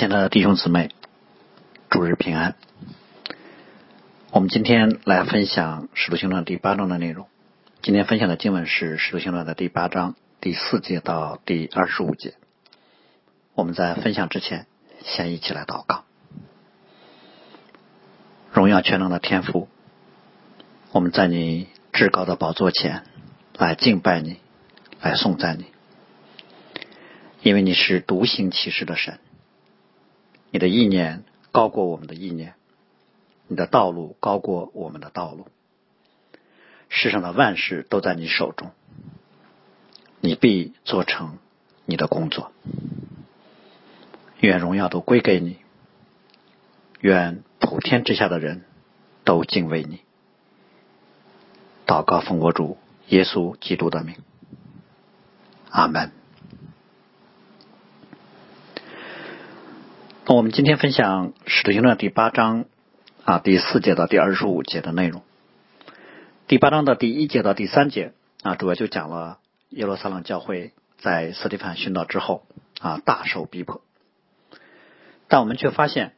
亲爱的弟兄姊妹，主日平安。我们今天来分享《使徒行传》第八章的内容。今天分享的经文是《使徒行传》的第八章第四节到第二十五节。我们在分享之前，先一起来祷告。荣耀全能的天父，我们在你至高的宝座前来敬拜你，来颂赞你，因为你是独行其事的神。你的意念高过我们的意念，你的道路高过我们的道路。世上的万事都在你手中，你必做成你的工作。愿荣耀都归给你，愿普天之下的人都敬畏你。祷告奉我主耶稣基督的名，阿门。我们今天分享《使徒行传》第八章啊第四节到第二十五节的内容。第八章的第一节到第三节啊，主要就讲了耶路撒冷教会在斯蒂凡殉道之后啊大受逼迫，但我们却发现，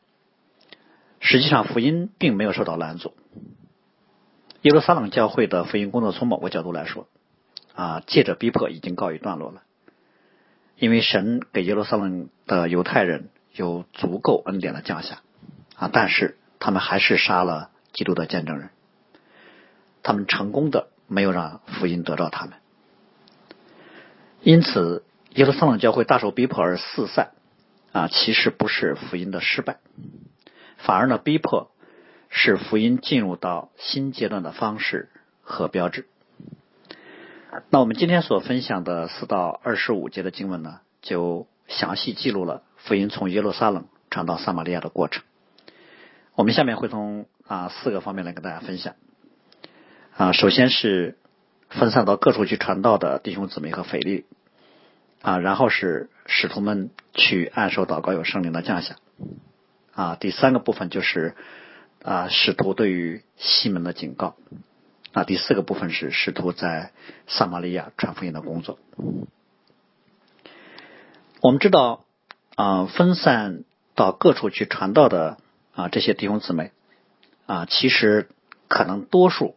实际上福音并没有受到拦阻。耶路撒冷教会的福音工作从某个角度来说啊，借着逼迫已经告一段落了，因为神给耶路撒冷的犹太人。有足够恩典的降下啊，但是他们还是杀了基督的见证人，他们成功的没有让福音得到他们，因此耶路撒冷教会大受逼迫而四散啊，其实不是福音的失败，反而呢逼迫是福音进入到新阶段的方式和标志。那我们今天所分享的四到二十五节的经文呢，就详细记录了。福音从耶路撒冷传到撒玛利亚的过程，我们下面会从啊四个方面来跟大家分享啊。首先是分散到各处去传道的弟兄姊妹和腓力啊，然后是使徒们去按手祷告有圣灵的降下啊。第三个部分就是啊使徒对于西门的警告啊。第四个部分是使徒在撒玛利亚传福音的工作。我们知道。啊，分散到各处去传道的啊，这些弟兄姊妹啊，其实可能多数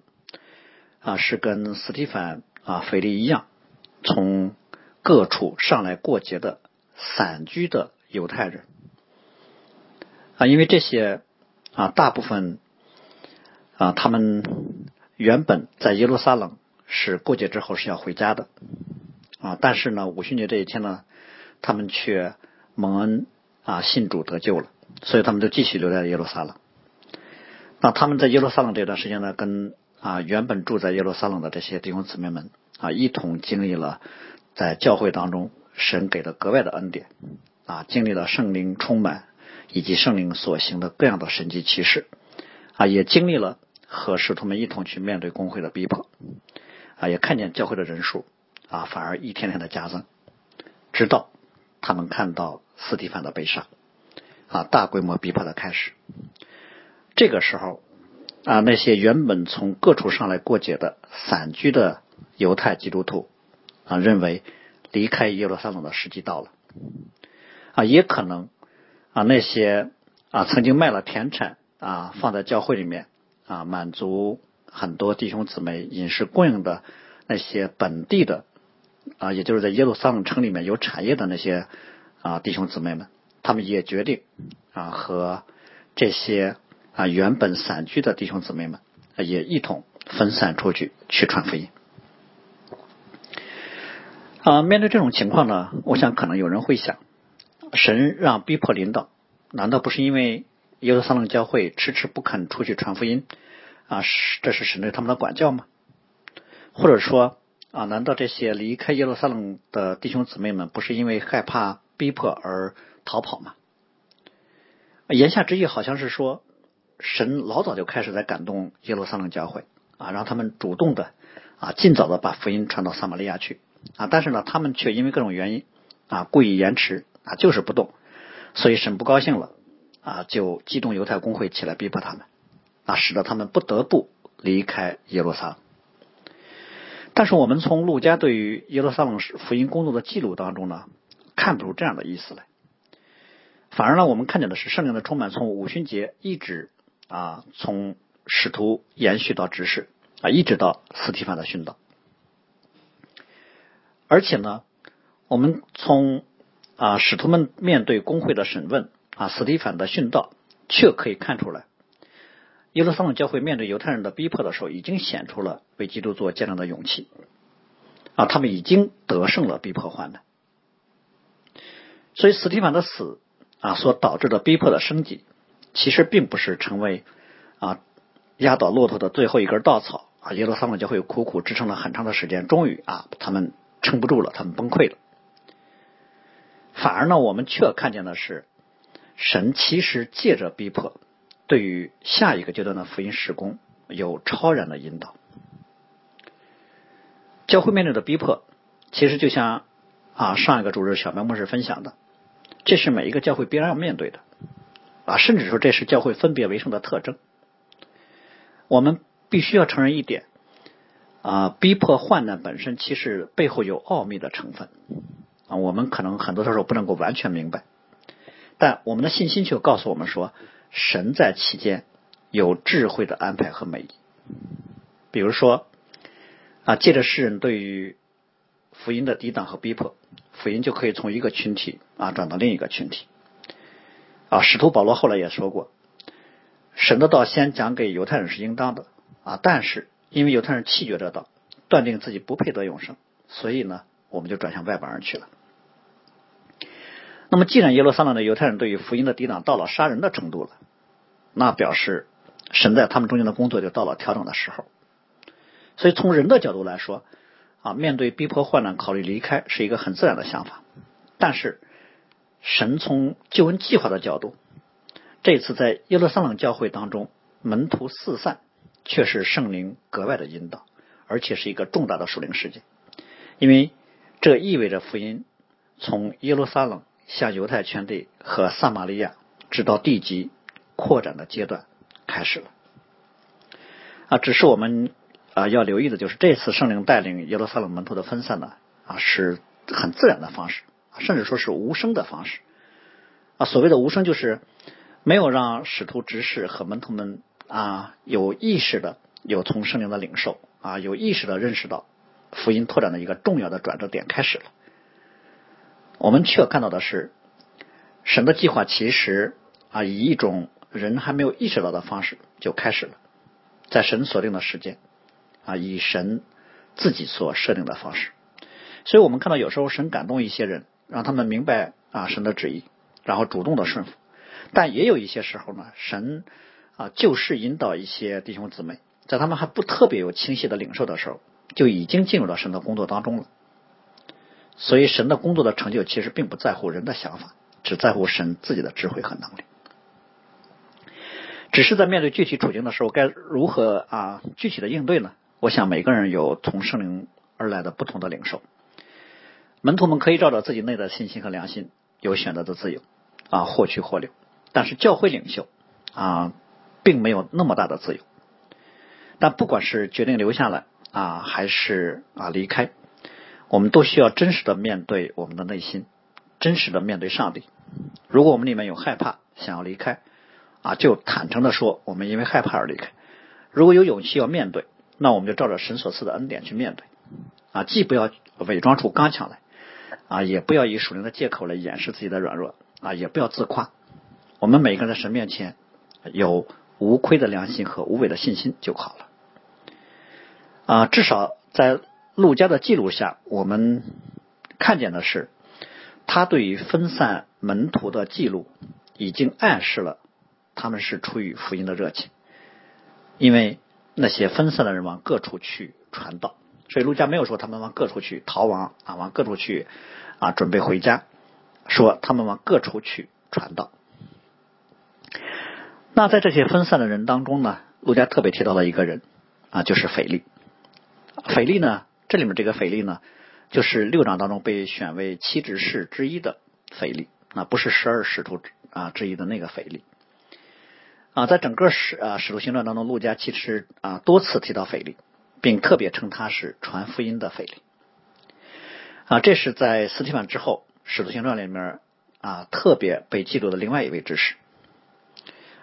啊是跟斯蒂凡啊、腓力一样，从各处上来过节的散居的犹太人啊，因为这些啊大部分啊他们原本在耶路撒冷是过节之后是要回家的啊，但是呢五旬节这一天呢，他们却。蒙恩啊，信主得救了，所以他们就继续留在耶路撒冷。那他们在耶路撒冷这段时间呢，跟啊原本住在耶路撒冷的这些弟兄姊妹们啊，一同经历了在教会当中神给的格外的恩典啊，经历了圣灵充满以及圣灵所行的各样的神迹奇事啊，也经历了和使徒们一同去面对工会的逼迫啊，也看见教会的人数啊反而一天天的加增，直到他们看到。斯蒂凡的被杀啊，大规模逼迫的开始。这个时候啊，那些原本从各处上来过节的散居的犹太基督徒啊，认为离开耶路撒冷的时机到了啊，也可能啊，那些啊曾经卖了田产啊放在教会里面啊，满足很多弟兄姊妹饮食供应的那些本地的啊，也就是在耶路撒冷城里面有产业的那些。啊，弟兄姊妹们，他们也决定啊，和这些啊原本散居的弟兄姊妹们也一同分散出去去传福音。啊，面对这种情况呢，我想可能有人会想，神让逼迫领导，难道不是因为耶路撒冷教会迟迟不肯出去传福音啊？是这是神对他们的管教吗？或者说啊，难道这些离开耶路撒冷的弟兄姊妹们不是因为害怕？逼迫而逃跑嘛？言下之意好像是说，神老早就开始在感动耶路撒冷教会啊，让他们主动的啊，尽早的把福音传到撒玛利亚去啊。但是呢，他们却因为各种原因啊，故意延迟啊，就是不动。所以神不高兴了啊，就激动犹太公会起来逼迫他们啊，使得他们不得不离开耶路撒冷。但是我们从路加对于耶路撒冷福音工作的记录当中呢？看不出这样的意思来，反而呢，我们看见的是圣灵的充满，从五旬节一直啊，从使徒延续到执事啊，一直到斯提凡的殉道。而且呢，我们从啊使徒们面对工会的审问啊，斯提凡的殉道，却可以看出来，耶路撒冷教会面对犹太人的逼迫的时候，已经显出了为基督做见证的勇气啊，他们已经得胜了逼迫患难。所以，斯提凡的死啊，所导致的逼迫的升级，其实并不是成为啊压倒骆驼的最后一根稻草啊。耶路撒冷教会苦苦支撑了很长的时间，终于啊，他们。撑不住了，他们崩溃了。反而呢，我们却看见的是，神其实借着逼迫，对于下一个阶段的福音施工有超然的引导。教会面对的逼迫，其实就像啊上一个主日小白牧师分享的，这是每一个教会必然要面对的啊，甚至说这是教会分别为圣的特征。我们必须要承认一点。啊，逼迫患难本身其实背后有奥秘的成分啊，我们可能很多时候不能够完全明白，但我们的信心却告诉我们说，神在其间有智慧的安排和美意。比如说啊，借着世人对于福音的抵挡和逼迫，福音就可以从一个群体啊转到另一个群体。啊，使徒保罗后来也说过，神的道先讲给犹太人是应当的啊，但是。因为犹太人弃绝这道，断定自己不配得永生，所以呢，我们就转向外邦人去了。那么，既然耶路撒冷的犹太人对于福音的抵挡到了杀人的程度了，那表示神在他们中间的工作就到了调整的时候。所以，从人的角度来说，啊，面对逼迫患难，考虑离开是一个很自然的想法。但是，神从救恩计划的角度，这次在耶路撒冷教会当中，门徒四散。却是圣灵格外的引导，而且是一个重大的属灵事件，因为这意味着福音从耶路撒冷向犹太全地和撒玛利亚直到地极扩展的阶段开始了。啊，只是我们啊要留意的就是，这次圣灵带领耶路撒冷门徒的分散呢啊是很自然的方式，甚至说是无声的方式。啊，所谓的无声就是没有让使徒执事和门徒们。啊，有意识的有从圣灵的领受啊，有意识的认识到福音拓展的一个重要的转折点开始了。我们却看到的是，神的计划其实啊，以一种人还没有意识到的方式就开始了，在神所定的时间啊，以神自己所设定的方式。所以我们看到有时候神感动一些人，让他们明白啊神的旨意，然后主动的顺服。但也有一些时候呢，神。啊，就是引导一些弟兄姊妹，在他们还不特别有清晰的领受的时候，就已经进入到神的工作当中了。所以，神的工作的成就其实并不在乎人的想法，只在乎神自己的智慧和能力。只是在面对具体处境的时候，该如何啊具体的应对呢？我想每个人有从圣灵而来的不同的领受。门徒们可以照着自己内在信心和良心，有选择的自由啊，或去或留。但是教会领袖啊。并没有那么大的自由，但不管是决定留下来啊，还是啊离开，我们都需要真实的面对我们的内心，真实的面对上帝。如果我们里面有害怕，想要离开啊，就坦诚的说，我们因为害怕而离开。如果有勇气要面对，那我们就照着神所赐的恩典去面对啊，既不要伪装出刚强来啊，也不要以属灵的借口来掩饰自己的软弱啊，也不要自夸。我们每个人在神面前有。无亏的良心和无伪的信心就好了。啊，至少在陆家的记录下，我们看见的是，他对于分散门徒的记录，已经暗示了他们是出于福音的热情。因为那些分散的人往各处去传道，所以陆家没有说他们往各处去逃亡啊，往各处去啊准备回家，说他们往各处去传道。那在这些分散的人当中呢，陆家特别提到了一个人啊，就是腓力。腓力呢，这里面这个腓力呢，就是六章当中被选为七执事之一的腓力，啊，不是十二使徒啊之一的那个腓力。啊，在整个使啊使徒行传当中，陆家其实啊多次提到腓力，并特别称他是传福音的腓力。啊，这是在斯提凡之后，使徒行传里面啊特别被记录的另外一位知识。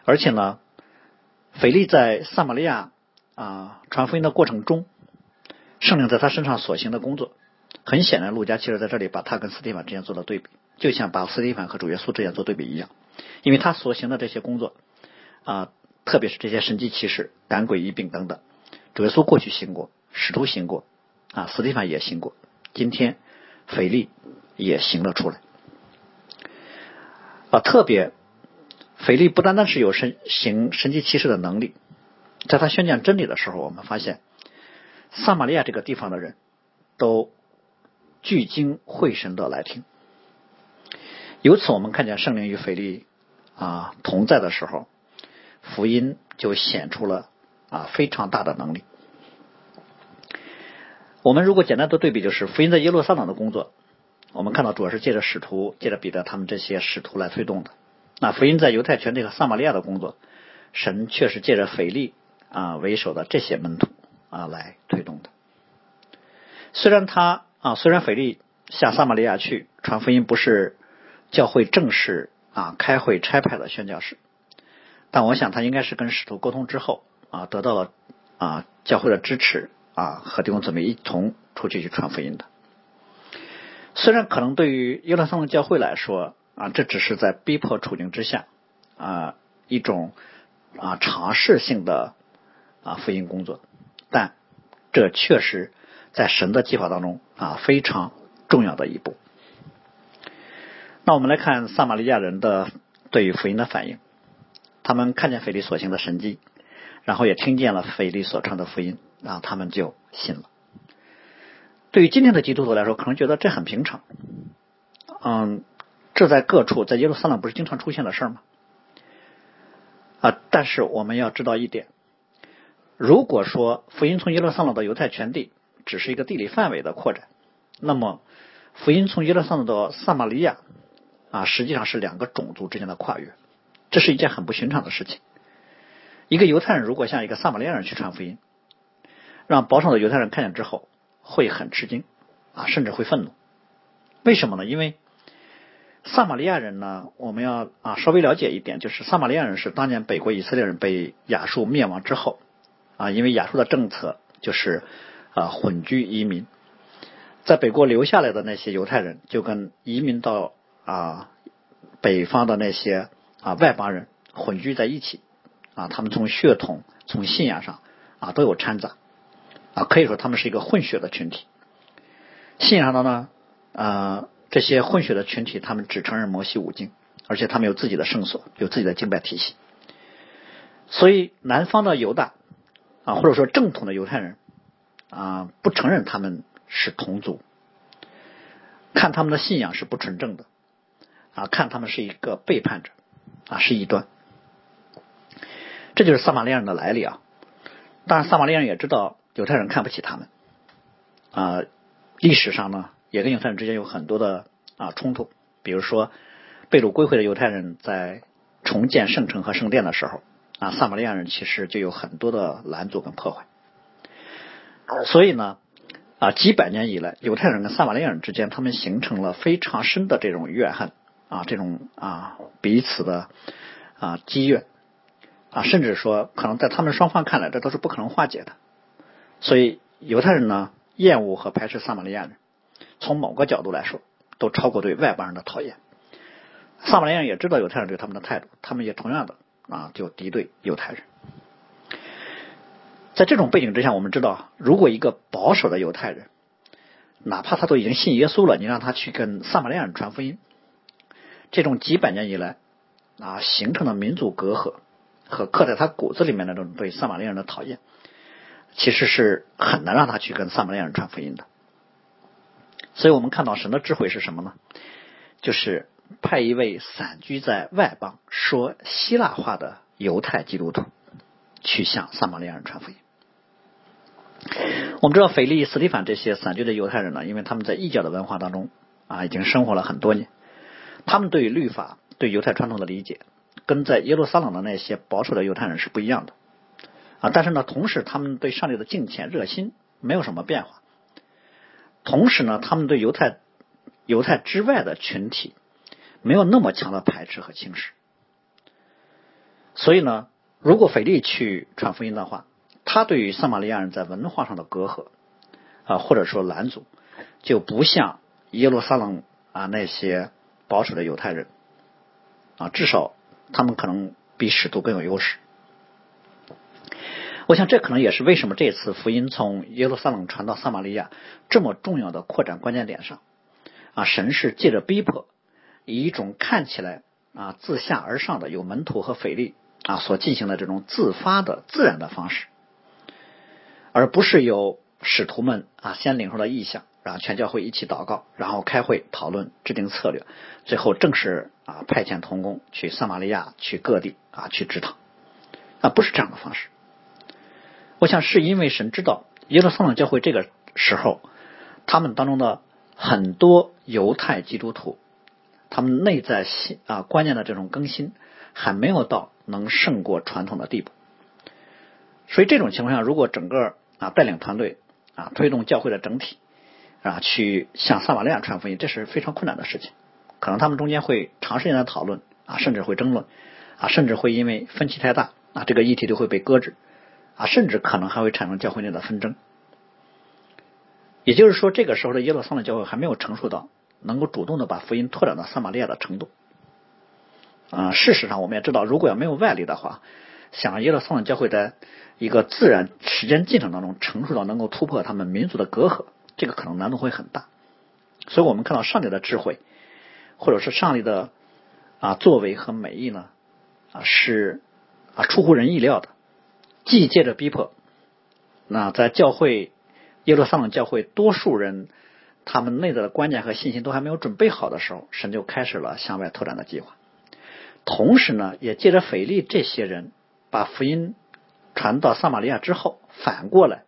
而且呢，腓力在撒玛利亚啊传福音的过程中，圣灵在他身上所行的工作，很显然，路加其实在这里把他跟斯蒂凡之间做了对比，就像把斯蒂凡和主耶稣之间做对比一样，因为他所行的这些工作啊，特别是这些神迹奇事、赶鬼医病等等，主耶稣过去行过，使徒行过，啊，斯蒂凡也行过，今天腓力也行了出来，啊，特别。腓力不单单是有神行神迹奇事的能力，在他宣讲真理的时候，我们发现撒玛利亚这个地方的人都聚精会神的来听。由此，我们看见圣灵与腓力啊同在的时候，福音就显出了啊非常大的能力。我们如果简单的对比，就是福音在耶路撒冷的工作，我们看到主要是借着使徒、借着彼得他们这些使徒来推动的。那福音在犹太全地和撒玛利亚的工作，神却是借着腓力啊为首的这些门徒啊来推动的。虽然他啊，虽然腓力下撒玛利亚去传福音不是教会正式啊开会差派的宣教士，但我想他应该是跟使徒沟通之后啊得到了啊教会的支持啊和弟兄姊妹一同出去去传福音的。虽然可能对于耶路撒冷教会来说，啊，这只是在逼迫处境之下啊一种啊尝试性的啊福音工作，但这确实在神的计划当中啊非常重要的一步。那我们来看撒玛利亚人的对于福音的反应，他们看见腓力所行的神迹，然后也听见了腓力所传的福音，然后他们就信了。对于今天的基督徒来说，可能觉得这很平常，嗯。这在各处，在耶路撒冷不是经常出现的事儿吗？啊！但是我们要知道一点：如果说福音从耶路撒冷到犹太全地只是一个地理范围的扩展，那么福音从耶路撒冷到撒玛利亚啊，实际上是两个种族之间的跨越，这是一件很不寻常的事情。一个犹太人如果向一个撒玛利亚人去传福音，让保守的犹太人看见之后会很吃惊啊，甚至会愤怒。为什么呢？因为撒玛利亚人呢，我们要啊稍微了解一点，就是撒玛利亚人是当年北国以色列人被亚述灭亡之后啊，因为亚述的政策就是啊混居移民，在北国留下来的那些犹太人就跟移民到啊北方的那些啊外邦人混居在一起啊，他们从血统、从信仰上啊都有掺杂啊，可以说他们是一个混血的群体。信仰上的呢啊。这些混血的群体，他们只承认摩西五经，而且他们有自己的圣所，有自己的敬拜体系。所以，南方的犹大啊，或者说正统的犹太人啊，不承认他们是同族，看他们的信仰是不纯正的啊，看他们是一个背叛者啊，是异端。这就是撒玛利亚人的来历啊。当然，撒玛利亚人也知道犹太人看不起他们啊。历史上呢？也跟犹太人之间有很多的啊冲突，比如说被掳归回的犹太人在重建圣城和圣殿的时候啊，撒玛利亚人其实就有很多的拦阻跟破坏。所以呢啊，几百年以来，犹太人跟撒玛利亚人之间，他们形成了非常深的这种怨恨啊，这种啊彼此的啊积怨啊，甚至说可能在他们双方看来，这都是不可能化解的。所以犹太人呢厌恶和排斥撒玛利亚人。从某个角度来说，都超过对外邦人的讨厌。撒玛利亚人也知道犹太人对他们的态度，他们也同样的啊就敌对犹太人。在这种背景之下，我们知道，如果一个保守的犹太人，哪怕他都已经信耶稣了，你让他去跟撒玛利亚人传福音，这种几百年以来啊形成的民族隔阂和刻在他骨子里面的这种对撒玛利亚人的讨厌，其实是很难让他去跟撒玛利亚人传福音的。所以我们看到神的智慧是什么呢？就是派一位散居在外邦、说希腊话的犹太基督徒去向撒玛利亚人传福音。我们知道腓力、斯蒂凡这些散居的犹太人呢，因为他们在异教的文化当中啊，已经生活了很多年，他们对律法、对犹太传统的理解，跟在耶路撒冷的那些保守的犹太人是不一样的啊。但是呢，同时他们对上帝的敬虔热心没有什么变化。同时呢，他们对犹太犹太之外的群体没有那么强的排斥和轻视。所以呢，如果腓力去传福音的话，他对于撒玛利亚人在文化上的隔阂啊，或者说拦阻，就不像耶路撒冷啊那些保守的犹太人啊，至少他们可能比使徒更有优势。我想这可能也是为什么这次福音从耶路撒冷传到撒玛利亚这么重要的扩展关键点上啊，神是借着逼迫，以一种看起来啊自下而上的有门徒和腓力啊所进行的这种自发的自然的方式。而不是由使徒们啊先领受了意向，然后全教会一起祷告，然后开会讨论制定策略，最后正式啊派遣童工去撒玛利亚去各地啊去支堂，啊不是这样的方式。我想是因为神知道耶路撒冷教会这个时候，他们当中的很多犹太基督徒，他们内在信啊观念的这种更新还没有到能胜过传统的地步，所以这种情况下，如果整个啊，带领团队啊，推动教会的整体啊，去向撒玛利亚传福音，这是非常困难的事情。可能他们中间会长时间的讨论啊，甚至会争论啊，甚至会因为分歧太大啊，这个议题就会被搁置啊，甚至可能还会产生教会内的纷争。也就是说，这个时候的耶路撒冷教会还没有成熟到能够主动的把福音拓展到撒玛利亚的程度啊。事实上，我们也知道，如果要没有外力的话，想耶路撒冷教会在一个自然时间进程当中成熟到能够突破他们民族的隔阂，这个可能难度会很大。所以我们看到上帝的智慧，或者是上帝的啊作为和美意呢啊是啊出乎人意料的。既借着逼迫，那在教会耶路撒冷教会多数人他们内在的观念和信心都还没有准备好的时候，神就开始了向外拓展的计划。同时呢，也借着腓力这些人。把福音传到撒玛利亚之后，反过来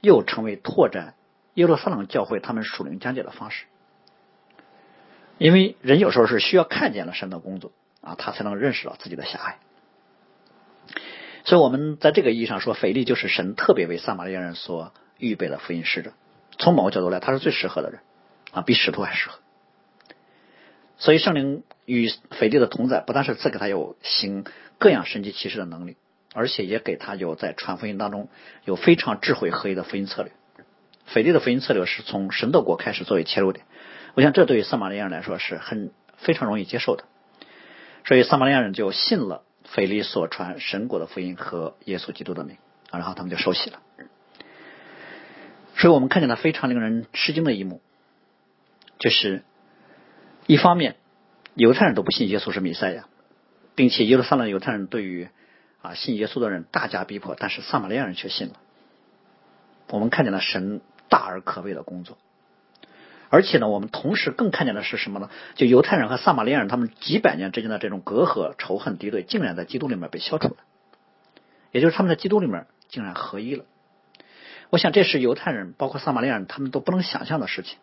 又成为拓展耶路撒冷教会他们属灵讲解的方式。因为人有时候是需要看见了神的工作啊，他才能认识到自己的狭隘。所以，我们在这个意义上说，腓力就是神特别为撒玛利亚人所预备的福音使者。从某个角度来，他是最适合的人啊，比使徒还适合。所以，圣灵与腓力的同在，不但是赐给他有行。各样神迹奇事的能力，而且也给他有在传福音当中有非常智慧合一的福音策略。腓力的福音策略是从神的国开始作为切入点，我想这对于撒玛利亚人来说是很非常容易接受的。所以撒玛利亚人就信了腓力所传神国的福音和耶稣基督的名，然后他们就受洗了。所以我们看见了非常令人吃惊的一幕，就是一方面犹太人都不信耶稣是弥赛亚。并且耶路撒冷犹太人对于啊信耶稣的人大加逼迫，但是撒玛利亚人却信了。我们看见了神大而可畏的工作，而且呢，我们同时更看见的是什么呢？就犹太人和撒玛利亚人他们几百年之间的这种隔阂、仇恨、敌对，竟然在基督里面被消除了，也就是他们在基督里面竟然合一了。我想这是犹太人包括撒玛利亚人他们都不能想象的事情，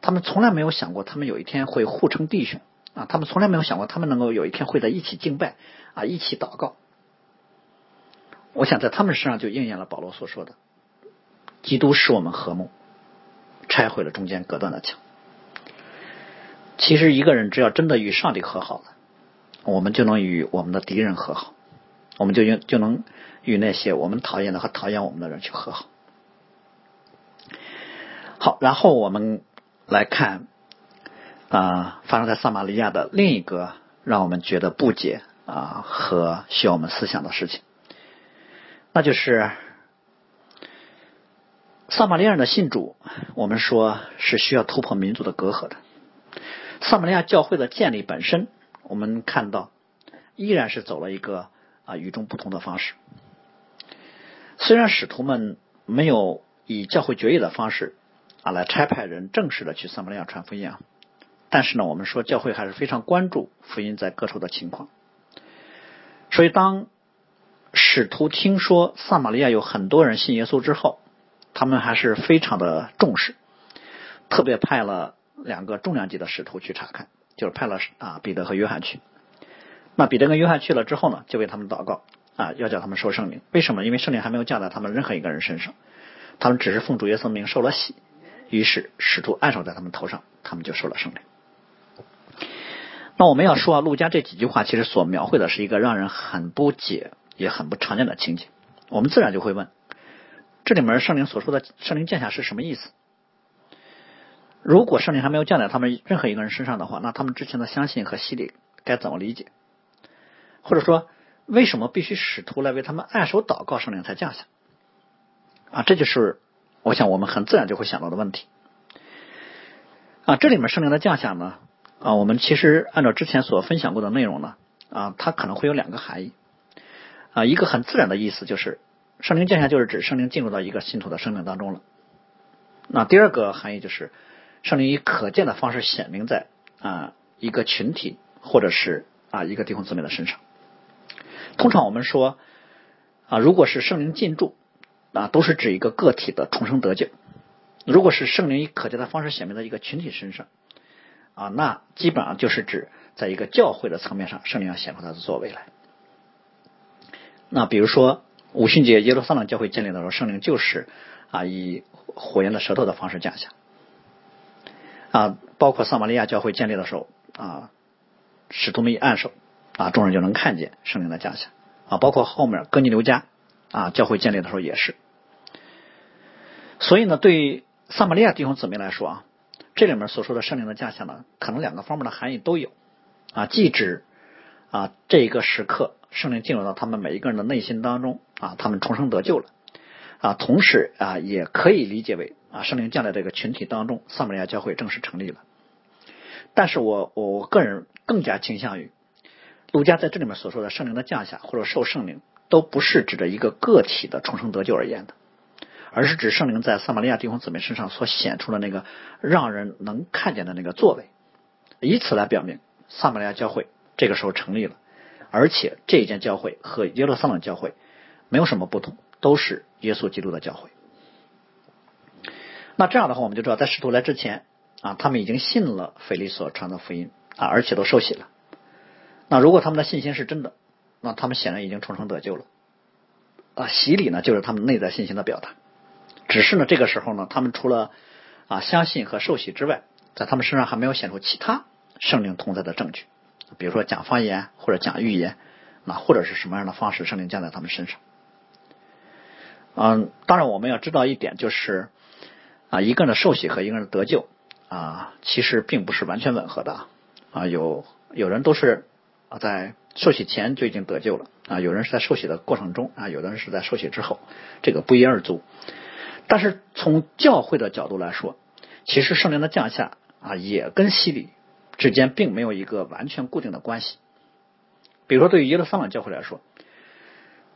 他们从来没有想过他们有一天会互称弟兄。啊，他们从来没有想过，他们能够有一天会在一起敬拜啊，一起祷告。我想在他们身上就应验了保罗所说的：“基督使我们和睦，拆毁了中间隔断的墙。”其实，一个人只要真的与上帝和好了，我们就能与我们的敌人和好，我们就用就能与那些我们讨厌的和讨厌我们的人去和好。好，然后我们来看。啊，发生在撒玛利亚的另一个让我们觉得不解啊和需要我们思想的事情，那就是撒玛利亚人的信主，我们说是需要突破民族的隔阂的。撒玛利亚教会的建立本身，我们看到依然是走了一个啊与众不同的方式。虽然使徒们没有以教会决议的方式啊来差派人正式的去撒玛利亚传福音啊。但是呢，我们说教会还是非常关注福音在各处的情况，所以当使徒听说撒玛利亚有很多人信耶稣之后，他们还是非常的重视，特别派了两个重量级的使徒去查看，就是派了啊彼得和约翰去。那彼得跟约翰去了之后呢，就为他们祷告啊，要叫他们受圣灵。为什么？因为圣灵还没有降在他们任何一个人身上，他们只是奉主耶稣名受了洗，于是使徒按手在他们头上，他们就受了圣灵。那我们要说啊，陆家这几句话其实所描绘的是一个让人很不解也很不常见的情景。我们自然就会问，这里面圣灵所说的圣灵降下是什么意思？如果圣灵还没有降在他们任何一个人身上的话，那他们之前的相信和洗礼该怎么理解？或者说，为什么必须使徒来为他们按手祷告，圣灵才降下？啊，这就是我想我们很自然就会想到的问题。啊，这里面圣灵的降下呢？啊，我们其实按照之前所分享过的内容呢，啊，它可能会有两个含义。啊，一个很自然的意思就是圣灵降下，就是指圣灵进入到一个信徒的生命当中了。那第二个含义就是圣灵以可见的方式显明在啊一个群体或者是啊一个弟兄姊妹的身上。通常我们说啊，如果是圣灵进驻啊，都是指一个个体的重生得救；如果是圣灵以可见的方式显明在一个群体身上。啊，那基本上就是指在一个教会的层面上，圣灵要显出他的作为来。那比如说五旬节耶路撒冷教会建立的时候，圣灵就是啊以火焰的舌头的方式降下。啊，包括撒玛利亚教会建立的时候啊，使徒们一按手啊，众人就能看见圣灵的降下。啊，包括后面哥尼流家啊教会建立的时候也是。所以呢，对于撒玛利亚弟兄姊妹来说啊。这里面所说的圣灵的降下呢，可能两个方面的含义都有啊，既指啊这个时刻圣灵进入到他们每一个人的内心当中啊，他们重生得救了啊，同时啊也可以理解为啊圣灵降在这个群体当中，撒玛利亚教会正式成立了。但是我我个人更加倾向于，儒家在这里面所说的圣灵的降下或者受圣灵，都不是指着一个个体的重生得救而言的。而是指圣灵在撒玛利亚弟兄姊妹身上所显出的那个让人能看见的那个作为，以此来表明撒玛利亚教会这个时候成立了，而且这一间教会和耶路撒冷教会没有什么不同，都是耶稣基督的教会。那这样的话，我们就知道，在使徒来之前啊，他们已经信了腓力所传的福音啊，而且都受洗了。那如果他们的信心是真的，那他们显然已经重生得救了啊。洗礼呢，就是他们内在信心的表达。只是呢，这个时候呢，他们除了啊相信和受洗之外，在他们身上还没有显出其他圣灵同在的证据，比如说讲方言或者讲预言，那或者是什么样的方式圣灵降在他们身上。嗯，当然我们要知道一点，就是啊一个人的受洗和一个人的得救啊，其实并不是完全吻合的啊，有有人都是啊在受洗前就已经得救了啊，有人是在受洗的过程中啊，有的人是在受洗之后，这个不一而足。但是从教会的角度来说，其实圣灵的降下啊，也跟洗礼之间并没有一个完全固定的关系。比如说，对于耶路撒冷教会来说，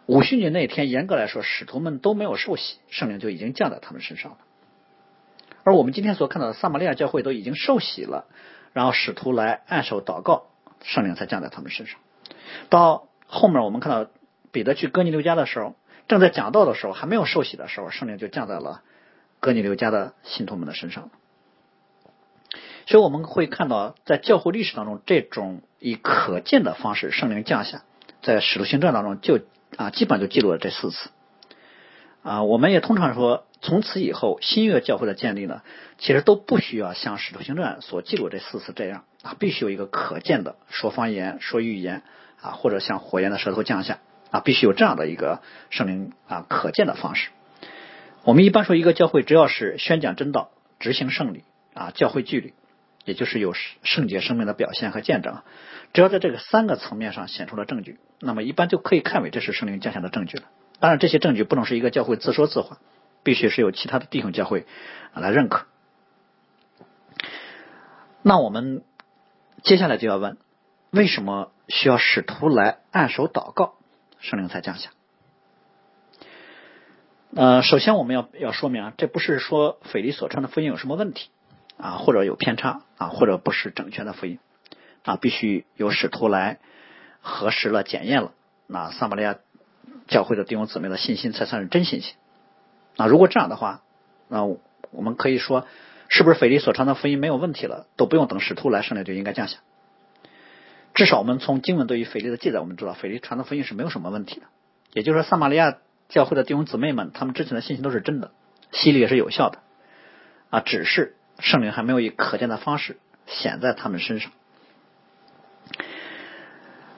五旬节那天，严格来说，使徒们都没有受洗，圣灵就已经降在他们身上了。而我们今天所看到的撒玛利亚教会都已经受洗了，然后使徒来按手祷告，圣灵才降在他们身上。到后面我们看到彼得去哥尼流家的时候。正在讲道的时候，还没有受洗的时候，圣灵就降在了哥尼流家的信徒们的身上。所以我们会看到，在教会历史当中，这种以可见的方式圣灵降下，在使徒行传当中就啊，基本就记录了这四次。啊，我们也通常说，从此以后新约教会的建立呢，其实都不需要像使徒行传所记录这四次这样啊，必须有一个可见的说方言、说预言啊，或者像火焰的舌头降下。啊，必须有这样的一个圣灵啊可见的方式。我们一般说，一个教会只要是宣讲真道、执行圣礼啊，教会纪律，也就是有圣洁生命的表现和见证，只要在这个三个层面上显出了证据，那么一般就可以看为这是圣灵降下的证据了。当然，这些证据不能是一个教会自说自话，必须是由其他的弟兄教会来认可。那我们接下来就要问：为什么需要使徒来按手祷告？圣灵才降下。呃，首先我们要要说明啊，这不是说腓力所传的福音有什么问题啊，或者有偏差啊，或者不是整全的福音啊，必须由使徒来核实了、检验了，那撒玛利亚教会的弟兄姊妹的信心才算是真信心。那如果这样的话，那我们可以说，是不是腓力所传的福音没有问题了，都不用等使徒来，圣灵就应该降下。至少我们从经文对于腓力的记载，我们知道腓力传的福音是没有什么问题的。也就是说，撒玛利亚教会的弟兄姊妹们，他们之前的信心都是真的，洗礼也是有效的啊，只是圣灵还没有以可见的方式显在他们身上。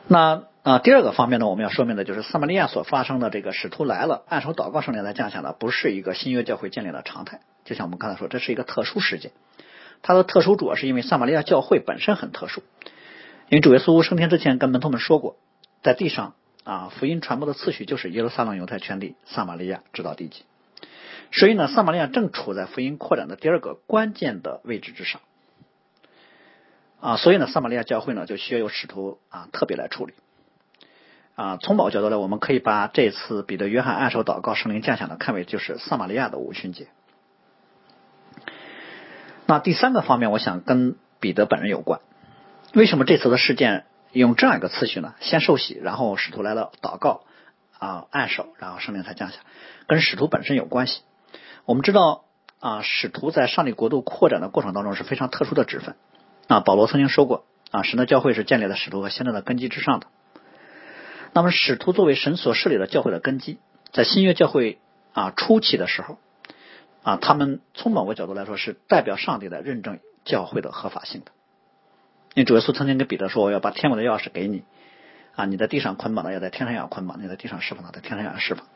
那啊，第二个方面呢，我们要说明的就是撒玛利亚所发生的这个使徒来了，按手祷告圣灵才降下呢，不是一个新约教会建立的常态。就像我们刚才说，这是一个特殊事件。它的特殊主要是因为撒玛利亚教会本身很特殊，因为主耶稣升天之前跟门徒们说过，在地上啊，福音传播的次序就是耶路撒冷、犹太全地、撒玛利亚直到地极。所以呢，撒玛利亚正处在福音扩展的第二个关键的位置之上。啊，所以呢，撒玛利亚教会呢就需要有使徒啊特别来处理。啊，从某角度来，我们可以把这次彼得、约翰按手祷告、圣灵降下呢看为就是撒玛利亚的五旬节。那第三个方面，我想跟彼得本人有关。为什么这次的事件用这样一个次序呢？先受洗，然后使徒来了祷告啊按手，然后圣灵才降下，跟使徒本身有关系。我们知道啊，使徒在上帝国度扩展的过程当中是非常特殊的职分。啊，保罗曾经说过啊，神的教会是建立在使徒和先知的根基之上的。那么，使徒作为神所设立的教会的根基，在新约教会啊初期的时候啊，他们从某个角度来说是代表上帝的认证教会的合法性的。因为主耶稣曾经跟彼得说：“我要把天国的钥匙给你啊，你在地上捆绑的要在天上要捆绑，你在地上释放的在天上要释放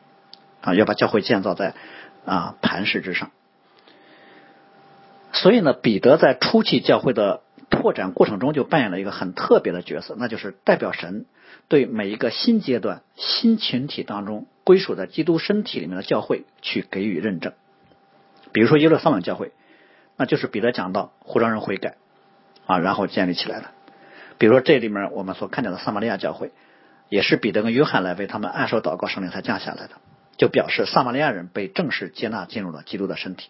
啊，要把教会建造在啊磐石之上。”所以呢，彼得在初期教会的。拓展过程中就扮演了一个很特别的角色，那就是代表神对每一个新阶段、新群体当中归属在基督身体里面的教会去给予认证。比如说耶路撒冷教会，那就是彼得讲到呼召人悔改啊，然后建立起来的。比如说这里面我们所看见的撒玛利亚教会，也是彼得跟约翰来为他们按手祷告，圣灵才降下来的，就表示撒玛利亚人被正式接纳进入了基督的身体。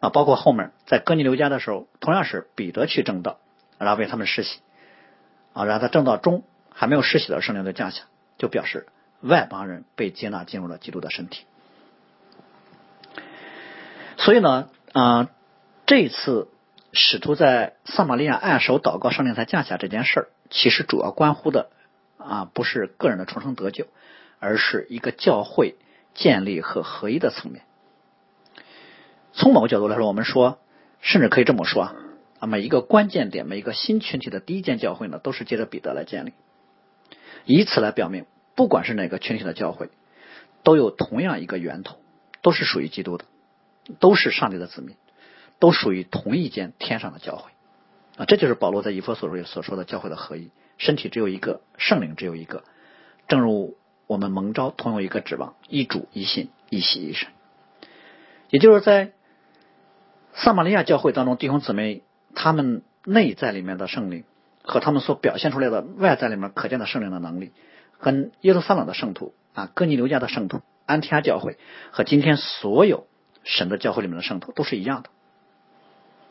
啊，包括后面在哥尼流家的时候，同样是彼得去正道，然后为他们施洗，啊，然后在正道中还没有施洗的圣灵的降下，就表示外邦人被接纳进入了基督的身体。所以呢，啊，这次使徒在撒玛利亚按手祷告圣灵才降下这件事儿，其实主要关乎的啊，不是个人的重生得救，而是一个教会建立和合一的层面。从某个角度来说，我们说，甚至可以这么说啊，每一个关键点，每一个新群体的第一间教会呢，都是借着彼得来建立，以此来表明，不管是哪个群体的教会，都有同样一个源头，都是属于基督的，都是上帝的子民，都属于同一间天上的教会啊。这就是保罗在以弗所书所说的教会的合一，身体只有一个，圣灵只有一个，正如我们蒙召同有一个指望，一主一信一喜一神，也就是在。撒玛利亚教会当中弟兄姊妹，他们内在里面的圣灵和他们所表现出来的外在里面可见的圣灵的能力，跟耶路撒冷的圣徒啊、哥尼流家的圣徒、安提阿教会和今天所有神的教会里面的圣徒都是一样的。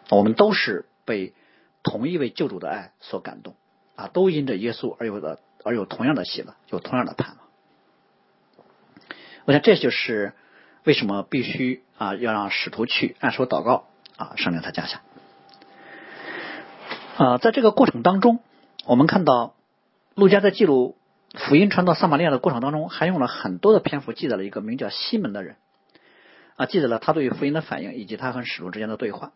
我们都是被同一位救主的爱所感动啊，都因着耶稣而有的而有同样的喜乐，有同样的盼望。那这就是为什么必须啊要让使徒去按手祷告。啊，圣灵才降下。啊，在这个过程当中，我们看到路加在记录福音传到撒玛利亚的过程当中，还用了很多的篇幅记载了一个名叫西门的人。啊，记载了他对于福音的反应，以及他和使徒之间的对话。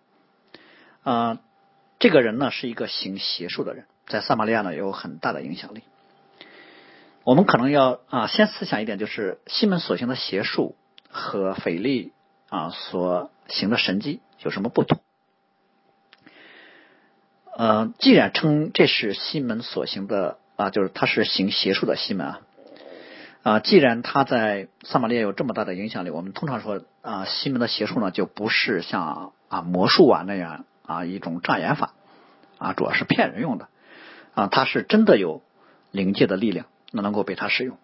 啊，这个人呢是一个行邪术的人，在撒玛利亚呢有很大的影响力。我们可能要啊先思想一点，就是西门所行的邪术和腓力啊所行的神迹。有什么不同？呃，既然称这是西门所行的啊，就是他是行邪术的西门啊啊，既然他在撒玛利亚有这么大的影响力，我们通常说啊，西门的邪术呢就不是像啊魔术啊那样啊一种障眼法啊，主要是骗人用的啊，他是真的有灵界的力量，那能够被他使用。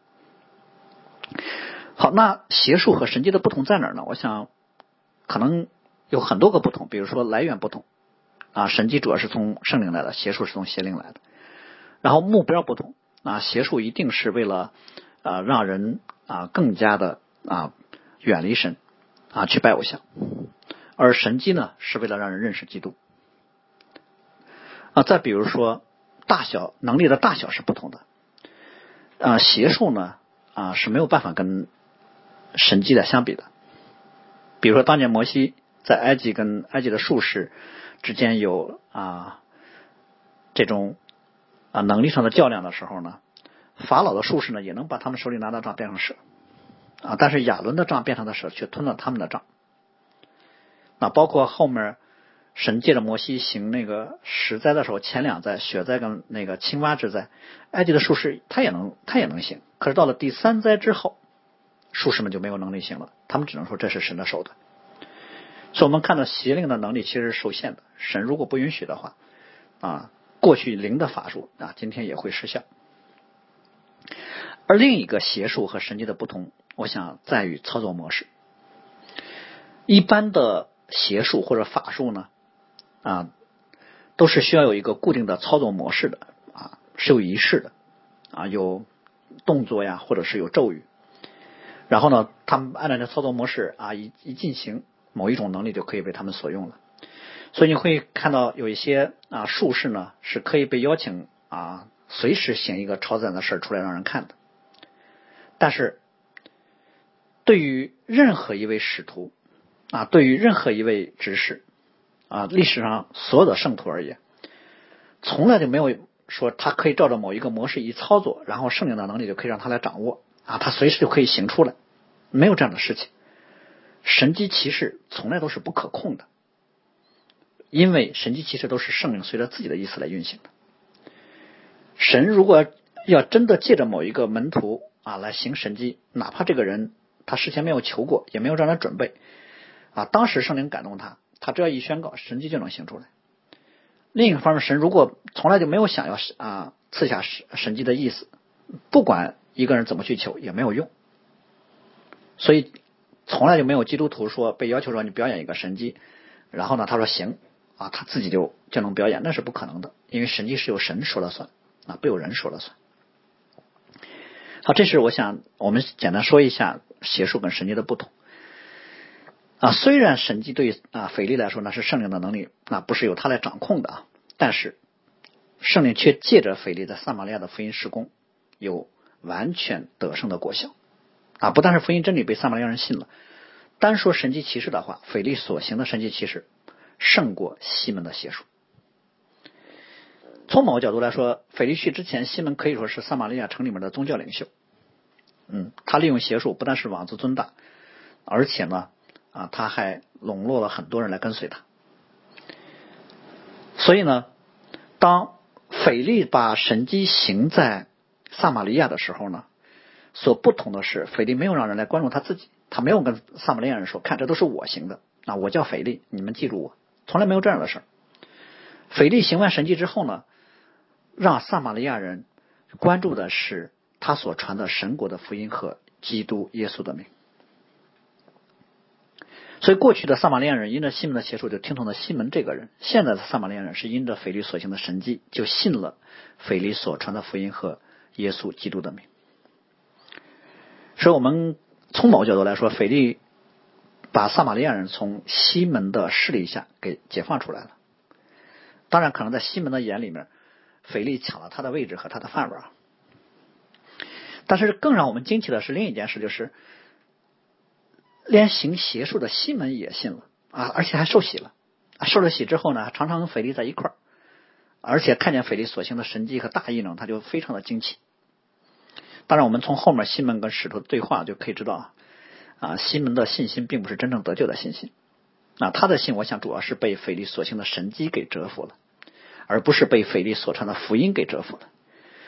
好，那邪术和神迹的不同在哪呢？我想可能。有很多个不同，比如说来源不同啊，神迹主要是从圣灵来的，邪术是从邪灵来的。然后目标不同啊，邪术一定是为了啊让人啊更加的啊远离神啊去拜偶像，而神迹呢是为了让人认识基督啊。再比如说大小能力的大小是不同的啊，邪术呢啊是没有办法跟神迹的相比的。比如说当年摩西。在埃及跟埃及的术士之间有啊这种啊能力上的较量的时候呢，法老的术士呢，也能把他们手里拿的杖变成蛇啊，但是亚伦的杖变成的蛇却吞了他们的杖。那包括后面神借着摩西行那个十灾的时候，前两灾雪灾跟那个青蛙之灾，埃及的术士他也能他也能行，可是到了第三灾之后，术士们就没有能力行了，他们只能说这是神的手段。所以我们看到邪灵的能力其实是受限的，神如果不允许的话，啊，过去灵的法术啊，今天也会失效。而另一个邪术和神迹的不同，我想在于操作模式。一般的邪术或者法术呢，啊，都是需要有一个固定的操作模式的，啊，是有仪式的，啊，有动作呀，或者是有咒语。然后呢，他们按照这操作模式啊，一一进行，某一种能力就可以被他们所用了。所以你会看到有一些啊术士呢，是可以被邀请啊，随时行一个超自然的事儿出来让人看的。但是，对于任何一位使徒啊，对于任何一位执事啊，历史上所有的圣徒而言，从来就没有说他可以照着某一个模式一操作，然后圣灵的能力就可以让他来掌握啊，他随时就可以行出来，没有这样的事情。神机骑士从来都是不可控的，因为神机骑士都是圣灵随着自己的意思来运行的。神如果要真的借着某一个门徒，啊，来行神迹，哪怕这个人他事先没有求过，也没有让他准备，啊，当时圣灵感动他，他只要一宣告，神迹就能行出来。另一方面，神如果从来就没有想要啊赐下神神迹的意思，不管一个人怎么去求也没有用。所以从来就没有基督徒说被要求说你表演一个神迹，然后呢他说行啊，他自己就就能表演，那是不可能的，因为神迹是由神说了算啊，不由人说了算。好，这是我想我们简单说一下邪术跟神迹的不同啊。虽然神迹对于啊腓力来说那是圣灵的能力，那不是由他来掌控的啊，但是圣灵却借着腓力在撒玛利亚的福音施工，有完全得胜的果效啊。不但是福音真理被撒玛利亚人信了，单说神迹奇事的话，腓力所行的神迹奇事胜过西门的邪术。从某个角度来说，腓力去之前，西门可以说是撒玛利亚城里面的宗教领袖。嗯，他利用邪术，不但是妄自尊大，而且呢，啊，他还笼络了很多人来跟随他。所以呢，当腓力把神迹行在撒玛利亚的时候呢，所不同的是，腓力没有让人来关注他自己，他没有跟撒玛利亚人说：“看，这都是我行的啊，我叫腓力，你们记住我。”从来没有这样的事儿。腓力行完神迹之后呢？让撒玛利亚人关注的是他所传的神国的福音和基督耶稣的名。所以过去的撒玛利亚人因着西门的邪术就听从了西门这个人，现在的撒玛利亚人是因着腓力所行的神迹就信了腓力所传的福音和耶稣基督的名。所以，我们从某角度来说，腓力把撒玛利亚人从西门的势力下给解放出来了。当然，可能在西门的眼里面。腓力抢了他的位置和他的饭碗，但是更让我们惊奇的是另一件事，就是连行邪术的西门也信了啊，而且还受洗了。受了洗之后呢，常常跟腓力在一块，而且看见腓力所行的神迹和大异能，他就非常的惊奇。当然，我们从后面西门跟使徒的对话就可以知道啊，啊西门的信心并不是真正得救的信心啊，他的信，我想主要是被腓力所行的神迹给折服了。而不是被腓力所传的福音给折服了，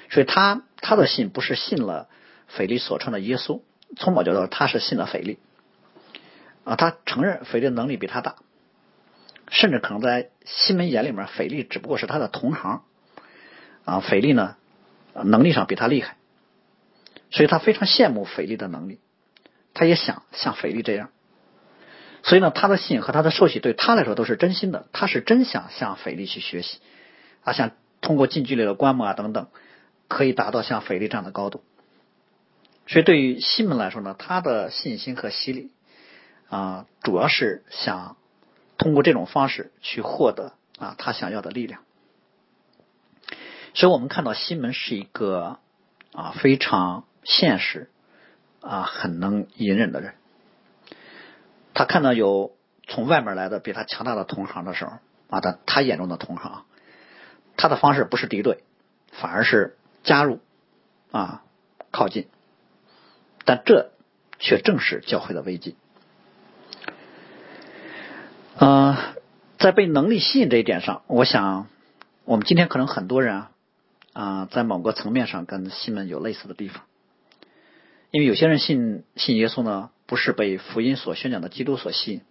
所以他他的信不是信了腓力所传的耶稣，从某角度他是信了腓力啊，他承认腓力的能力比他大，甚至可能在西门眼里面，腓力只不过是他的同行啊，腓力呢能力上比他厉害，所以他非常羡慕腓力的能力，他也想像腓力这样。所以呢，他的信和他的受洗对他来说都是真心的，他是真想向腓力去学习。啊，想通过近距离的观摩啊等等，可以达到像腓力这样的高度。所以对于西门来说呢，他的信心和洗礼啊，主要是想通过这种方式去获得啊他想要的力量。所以我们看到西门是一个啊非常现实啊很能隐忍的人。他看到有从外面来的比他强大的同行的时候啊，他他眼中的同行。他的方式不是敌对，反而是加入啊靠近，但这却正是教会的危机。呃，在被能力吸引这一点上，我想我们今天可能很多人啊啊，在某个层面上跟西门有类似的地方，因为有些人信信耶稣呢，不是被福音所宣讲的基督所吸引。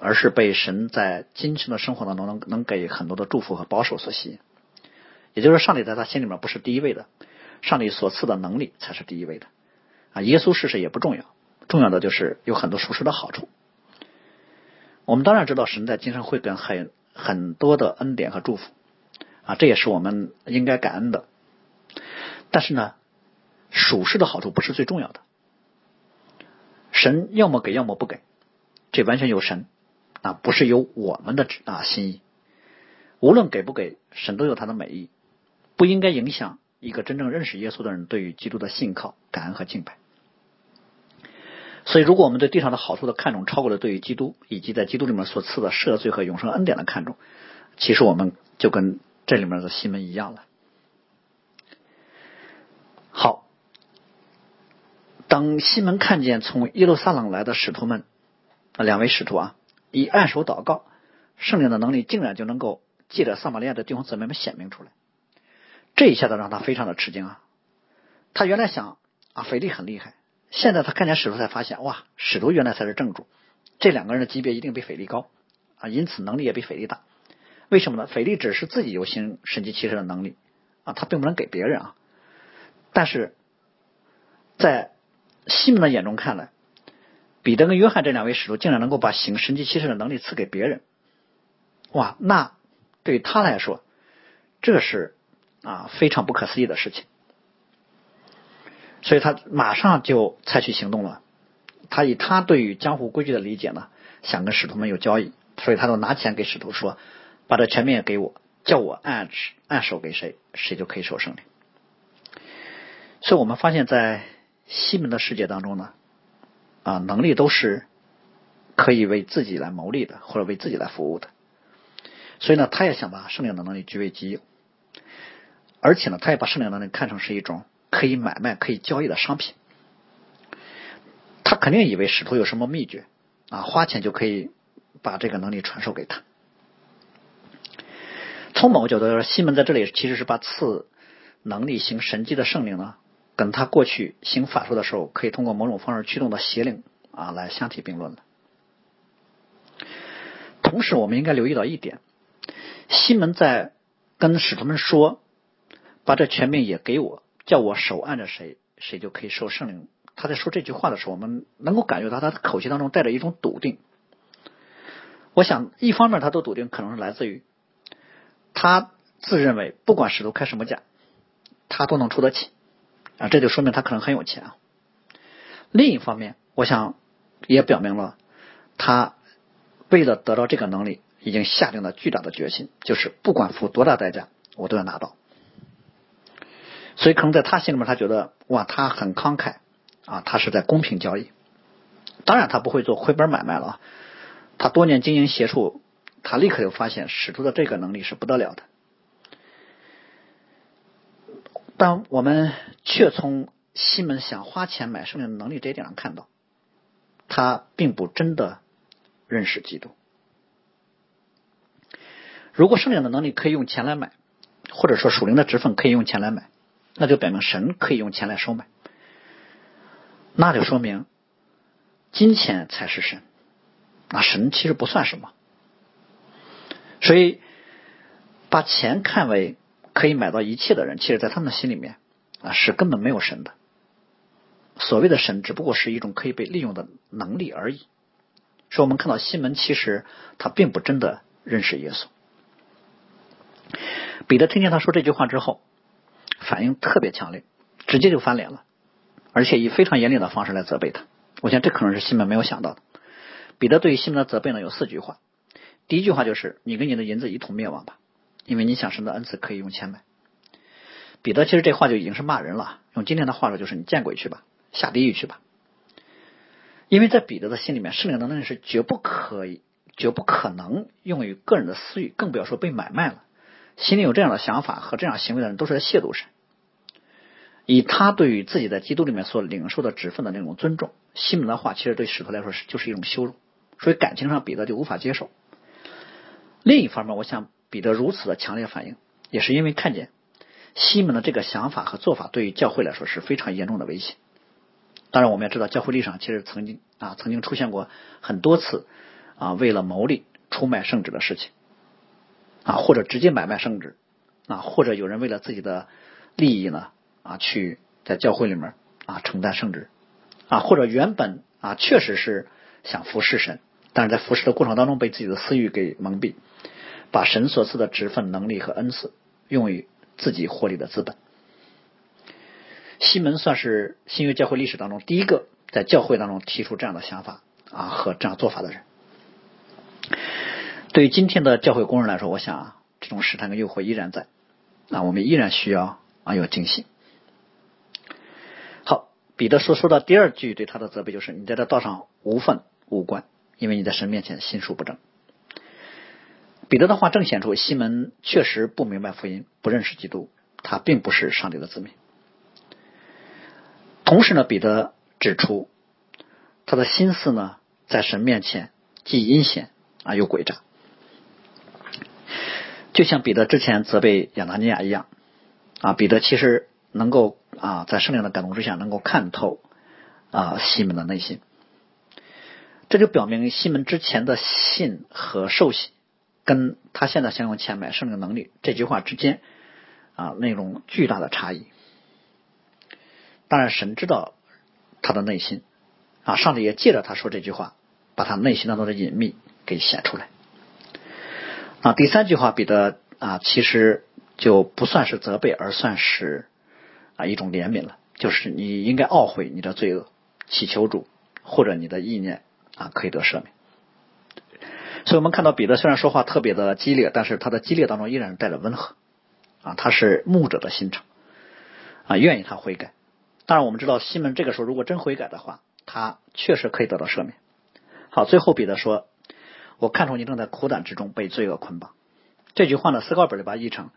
而是被神在今生的生活当中能能给很多的祝福和保守所吸引，也就是上帝在他心里面不是第一位的，上帝所赐的能力才是第一位的啊！耶稣是谁也不重要，重要的就是有很多属实的好处。我们当然知道神在今生会给很很多的恩典和祝福啊，这也是我们应该感恩的。但是呢，属实的好处不是最重要的，神要么给，要么不给，这完全由神。啊，不是由我们的啊心意，无论给不给，神都有他的美意，不应该影响一个真正认识耶稣的人对于基督的信靠、感恩和敬拜。所以，如果我们对地上的好处的看重超过了对于基督以及在基督里面所赐的赦罪和永生恩典的看重，其实我们就跟这里面的西门一样了。好，当西门看见从耶路撒冷来的使徒们，两位使徒啊。以按手祷告，圣灵的能力竟然就能够借着撒玛利亚的弟兄姊妹们显明出来，这一下子让他非常的吃惊啊！他原来想啊，腓力很厉害，现在他看见使徒才发现，哇，使徒原来才是正主，这两个人的级别一定比腓力高啊，因此能力也比腓力大。为什么呢？腓力只是自己有行神迹奇事的能力啊，他并不能给别人啊。但是在西门的眼中看来。彼得跟约翰这两位使徒竟然能够把行神迹奇事的能力赐给别人，哇！那对他来说，这是啊非常不可思议的事情。所以他马上就采取行动了。他以他对于江湖规矩的理解呢，想跟使徒们有交易，所以他就拿钱给使徒说：“把这权柄给我，叫我按按手给谁，谁就可以受胜利。”所以我们发现，在西门的世界当中呢。啊，能力都是可以为自己来谋利的，或者为自己来服务的。所以呢，他也想把圣灵的能力据为己有，而且呢，他也把圣灵能力看成是一种可以买卖、可以交易的商品。他肯定以为使徒有什么秘诀啊，花钱就可以把这个能力传授给他。从某个角度来说，西门在这里其实是把赐能力行神迹的圣灵呢。跟他过去行法术的时候，可以通过某种方式驱动的邪灵啊，来相提并论的。同时，我们应该留意到一点：西门在跟使徒们说，把这权柄也给我，叫我手按着谁，谁就可以受圣灵。他在说这句话的时候，我们能够感觉到他的口气当中带着一种笃定。我想，一方面他都笃定，可能是来自于他自认为，不管使徒开什么价，他都能出得起。啊，这就说明他可能很有钱啊。另一方面，我想也表明了他为了得到这个能力，已经下定了巨大的决心，就是不管付多大代价，我都要拿到。所以，可能在他心里面，他觉得哇，他很慷慨啊，他是在公平交易。当然，他不会做亏本买卖了。他多年经营邪术，他立刻就发现使徒的这个能力是不得了的。但我们却从西门想花钱买圣灵的能力这一点上看到，他并不真的认识基督。如果圣灵的能力可以用钱来买，或者说属灵的职分可以用钱来买，那就表明神可以用钱来收买，那就说明金钱才是神，那神其实不算什么。所以把钱看为。可以买到一切的人，其实，在他们的心里面啊，是根本没有神的。所谓的神，只不过是一种可以被利用的能力而已。所以我们看到西门，其实他并不真的认识耶稣。彼得听见他说这句话之后，反应特别强烈，直接就翻脸了，而且以非常严厉的方式来责备他。我想这可能是西门没有想到的。彼得对于西门的责备呢，有四句话。第一句话就是：“你跟你的银子一同灭亡吧。”因为你想神的恩赐可以用钱买，彼得其实这话就已经是骂人了。用今天的话说，就是你见鬼去吧，下地狱去吧。因为在彼得的心里面，圣灵的能力是绝不可以、绝不可能用于个人的私欲，更不要说被买卖了。心里有这样的想法和这样行为的人，都是在亵渎神。以他对于自己在基督里面所领受的职分的那种尊重，西门的话其实对使徒来说是就是一种羞辱，所以感情上彼得就无法接受。另一方面，我想彼得如此的强烈反应，也是因为看见西门的这个想法和做法对于教会来说是非常严重的威胁。当然，我们也知道教会历史上其实曾经啊曾经出现过很多次啊为了牟利出卖圣旨的事情啊，或者直接买卖圣旨啊，或者有人为了自己的利益呢啊去在教会里面啊承担圣旨啊，或者原本啊确实是想服侍神，但是在服侍的过程当中被自己的私欲给蒙蔽。把神所赐的职分、能力和恩赐用于自己获利的资本。西门算是新约教会历史当中第一个在教会当中提出这样的想法啊和这样做法的人。对于今天的教会工人来说，我想啊，这种试探跟诱惑依然在，那我们依然需要啊有惊喜。彼得所说的第二句对他的责备就是：你在这道上无份无关，因为你在神面前心术不正。彼得的话正显出西门确实不明白福音，不认识基督，他并不是上帝的子民。同时呢，彼得指出他的心思呢，在神面前既阴险啊又诡诈，就像彼得之前责备亚拿尼亚一样啊。彼得其实能够啊，在圣灵的感动之下，能够看透啊西门的内心，这就表明西门之前的信和受洗。跟他现在想用钱买圣灵的能力这句话之间啊，那种巨大的差异。当然，神知道他的内心啊，上帝也借着他说这句话，把他内心当中的隐秘给显出来。啊，第三句话，彼得啊，其实就不算是责备，而算是啊一种怜悯了，就是你应该懊悔你的罪恶，祈求主或者你的意念啊可以得赦免。所以我们看到彼得虽然说话特别的激烈，但是他的激烈当中依然带着温和啊，他是牧者的心肠啊，愿意他悔改。当然，我们知道西门这个时候如果真悔改的话，他确实可以得到赦免。好，最后彼得说：“我看出你正在苦胆之中被罪恶捆绑。”这句话呢，斯高本就把译成：“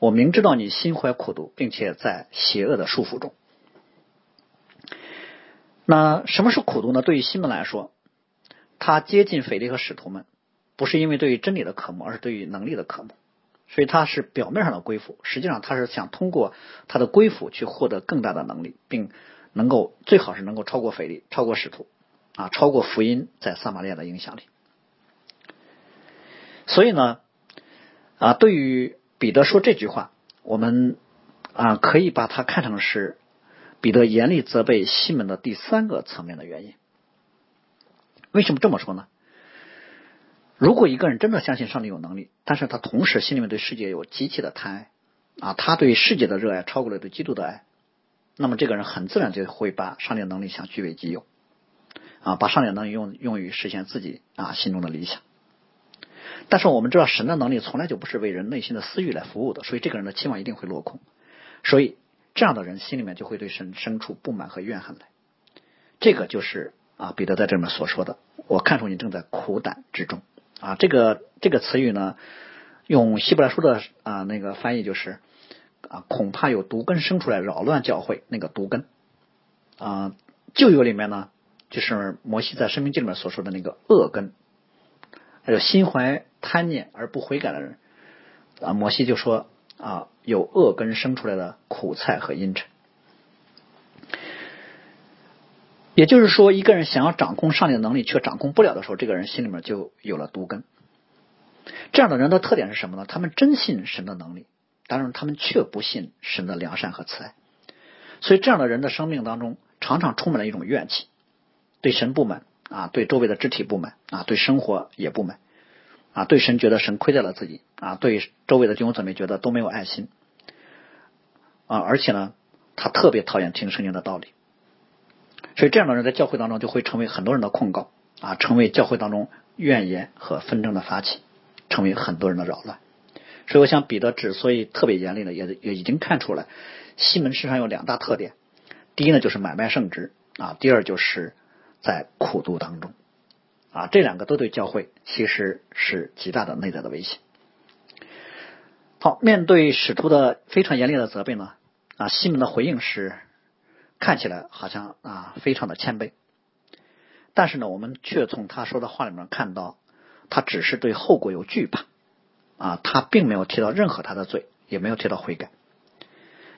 我明知道你心怀苦毒，并且在邪恶的束缚中。”那什么是苦毒呢？对于西门来说，他接近腓力和使徒们。不是因为对于真理的渴慕，而是对于能力的渴慕，所以他是表面上的归附，实际上他是想通过他的归附去获得更大的能力，并能够最好是能够超过腓力，超过使徒，啊，超过福音在撒玛利亚的影响力。所以呢，啊，对于彼得说这句话，我们啊可以把它看成是彼得严厉责备西门的第三个层面的原因。为什么这么说呢？如果一个人真的相信上帝有能力，但是他同时心里面对世界有极其的贪爱啊，他对世界的热爱超过了对基督的爱，那么这个人很自然就会把上帝的能力想据为己有啊，把上帝能力用用于实现自己啊心中的理想。但是我们知道神的能力从来就不是为人内心的私欲来服务的，所以这个人的期望一定会落空，所以这样的人心里面就会对神生出不满和怨恨来。这个就是啊彼得在这里面所说的，我看出你正在苦胆之中。啊，这个这个词语呢，用希伯来书的啊那个翻译就是啊，恐怕有毒根生出来扰乱教会那个毒根啊。旧约里面呢，就是摩西在生命记里面所说的那个恶根，还有心怀贪念而不悔改的人啊。摩西就说啊，有恶根生出来的苦菜和阴沉。也就是说，一个人想要掌控上帝的能力，却掌控不了的时候，这个人心里面就有了毒根。这样的人的特点是什么呢？他们真信神的能力，当然他们却不信神的良善和慈爱。所以，这样的人的生命当中，常常充满了一种怨气，对神不满啊，对周围的肢体不满啊，对生活也不满啊，对神觉得神亏待了自己啊，对周围的弟兄姊妹觉得都没有爱心啊，而且呢，他特别讨厌听圣经的道理。所以这样的人在教会当中就会成为很多人的控告啊，成为教会当中怨言和纷争的发起，成为很多人的扰乱。所以我想彼得之所以特别严厉呢，也也已经看出来西门身上有两大特点：第一呢就是买卖圣职啊，第二就是在苦读当中啊，这两个都对教会其实是极大的内在的威胁。好，面对使徒的非常严厉的责备呢啊，西门的回应是看起来好像啊非常的谦卑，但是呢，我们却从他说的话里面看到，他只是对后果有惧怕啊，他并没有提到任何他的罪，也没有提到悔改。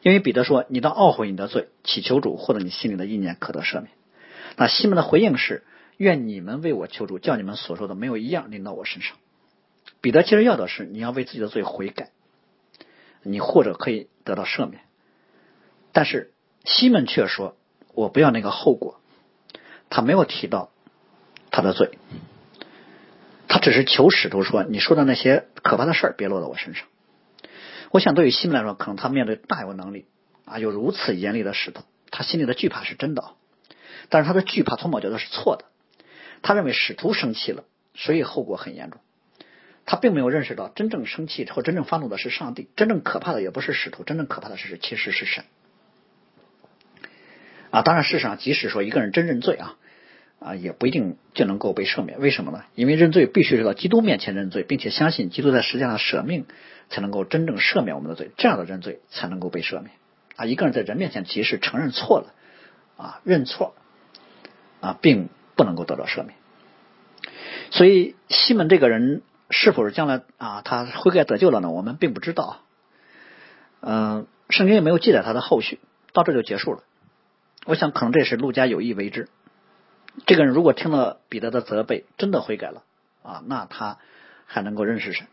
因为彼得说：“你当懊悔你的罪，祈求主，或者你心里的意念可得赦免。”那西门的回应是：“愿你们为我求助，叫你们所说的没有一样临到我身上。”彼得其实要的是你要为自己的罪悔改，你或者可以得到赦免。但是西门却说：“我不要那个后果。”他没有提到他的罪，他只是求使徒说：“你说的那些可怕的事儿别落到我身上。”我想，对于西门来说，可能他面对大有能力啊，有如此严厉的使徒，他心里的惧怕是真的，但是他的惧怕从某觉得是错的。他认为使徒生气了，所以后果很严重。他并没有认识到，真正生气或真正发怒的是上帝，真正可怕的也不是使徒，真正可怕的是其实是神。啊，当然，事实上，即使说一个人真认罪啊。啊，也不一定就能够被赦免。为什么呢？因为认罪必须是到基督面前认罪，并且相信基督在世界上舍命，才能够真正赦免我们的罪。这样的认罪才能够被赦免。啊，一个人在人面前即使承认错了，啊，认错，啊，并不能够得到赦免。所以西门这个人是否是将来啊他悔改得救了呢？我们并不知道。嗯，圣经也没有记载他的后续，到这就结束了。我想可能这也是陆家有意为之。这个人如果听了彼得的责备，真的悔改了啊，那他还能够认识神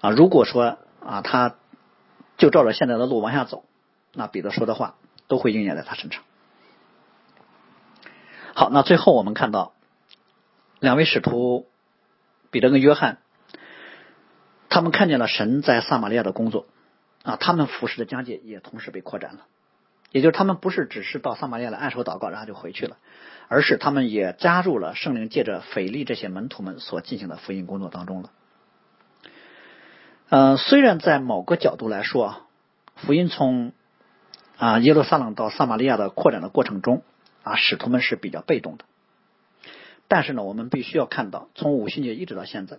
啊。如果说啊，他就照着现在的路往下走，那彼得说的话都会应验在他身上。好，那最后我们看到两位使徒彼得跟约翰，他们看见了神在撒玛利亚的工作啊，他们服侍的疆界也同时被扩展了，也就是他们不是只是到撒玛利亚来按手祷告，然后就回去了。而是他们也加入了圣灵借着腓力这些门徒们所进行的福音工作当中了。嗯，虽然在某个角度来说啊，福音从啊耶路撒冷到撒玛利亚的扩展的过程中啊，使徒们是比较被动的。但是呢，我们必须要看到，从五旬节一直到现在，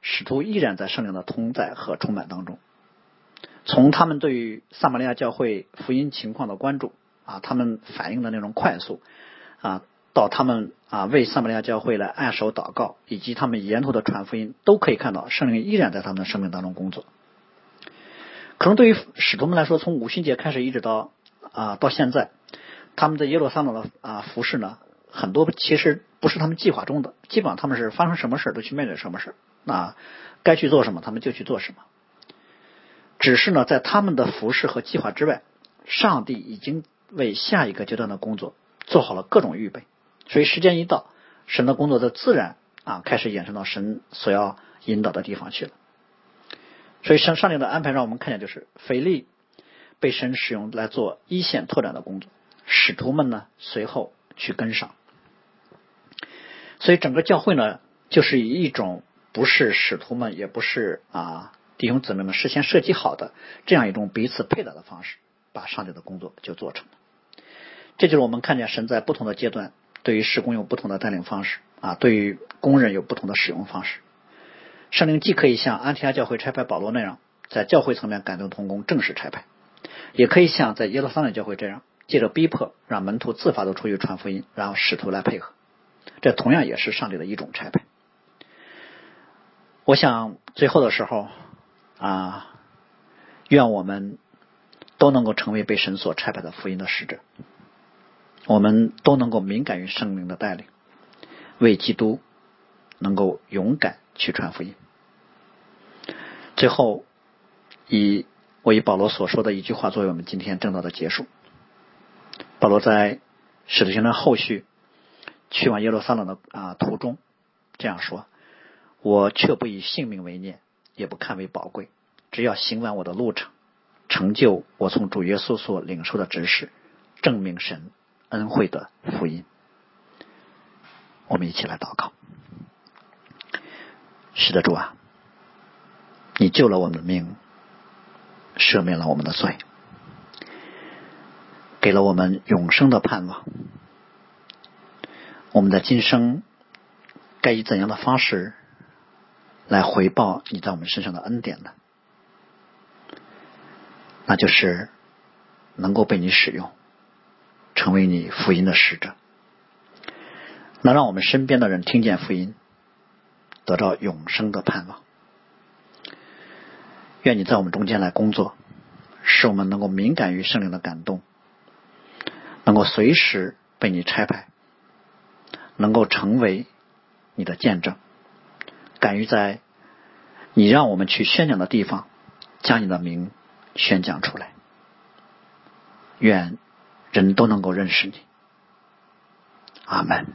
使徒依然在圣灵的同在和充满当中。从他们对于撒玛利亚教会福音情况的关注啊，他们反应的那种快速啊。到他们啊为撒玛利亚教会来按手祷告，以及他们沿途的传福音，都可以看到圣灵依然在他们的生命当中工作。可能对于使徒们来说，从五旬节开始一直到啊到现在，他们在耶路撒冷的啊服饰呢，很多其实不是他们计划中的，基本上他们是发生什么事都去面对什么事那该去做什么他们就去做什么。只是呢，在他们的服饰和计划之外，上帝已经为下一个阶段的工作做好了各种预备。所以时间一到，神的工作就自然啊开始延伸到神所要引导的地方去了。所以上上帝的安排让我们看见，就是腓力被神使用来做一线拓展的工作，使徒们呢随后去跟上。所以整个教会呢，就是以一种不是使徒们，也不是啊弟兄姊妹们事先设计好的这样一种彼此配搭的方式，把上帝的工作就做成了。这就是我们看见神在不同的阶段。对于施工有不同的带领方式啊，对于工人有不同的使用方式。圣灵既可以像安提阿教会差派保罗那样，在教会层面感动同工正式差派，也可以像在耶路撒冷教会这样，借着逼迫让门徒自发的出去传福音，然后使徒来配合。这同样也是上帝的一种差派。我想最后的时候啊，愿我们都能够成为被神所差派的福音的使者。我们都能够敏感于圣灵的带领，为基督能够勇敢去传福音。最后，以我以保罗所说的一句话作为我们今天正道的结束。保罗在使徒行传后续去往耶路撒冷的啊途中这样说：“我却不以性命为念，也不看为宝贵，只要行完我的路程，成就我从主耶稣所领受的指示，证明神。”恩惠的福音，我们一起来祷告。是的，主啊，你救了我们的命，赦免了我们的罪，给了我们永生的盼望。我们的今生该以怎样的方式来回报你在我们身上的恩典呢？那就是能够被你使用，成为你福音的使者，能让我们身边的人听见福音，得到永生的盼望。愿你在我们中间来工作，使我们能够敏感于圣灵的感动，能够随时被你拆派，能够成为你的见证，敢于在你让我们去宣讲的地方，将你的名宣讲出来。愿人都能够认识你。阿门。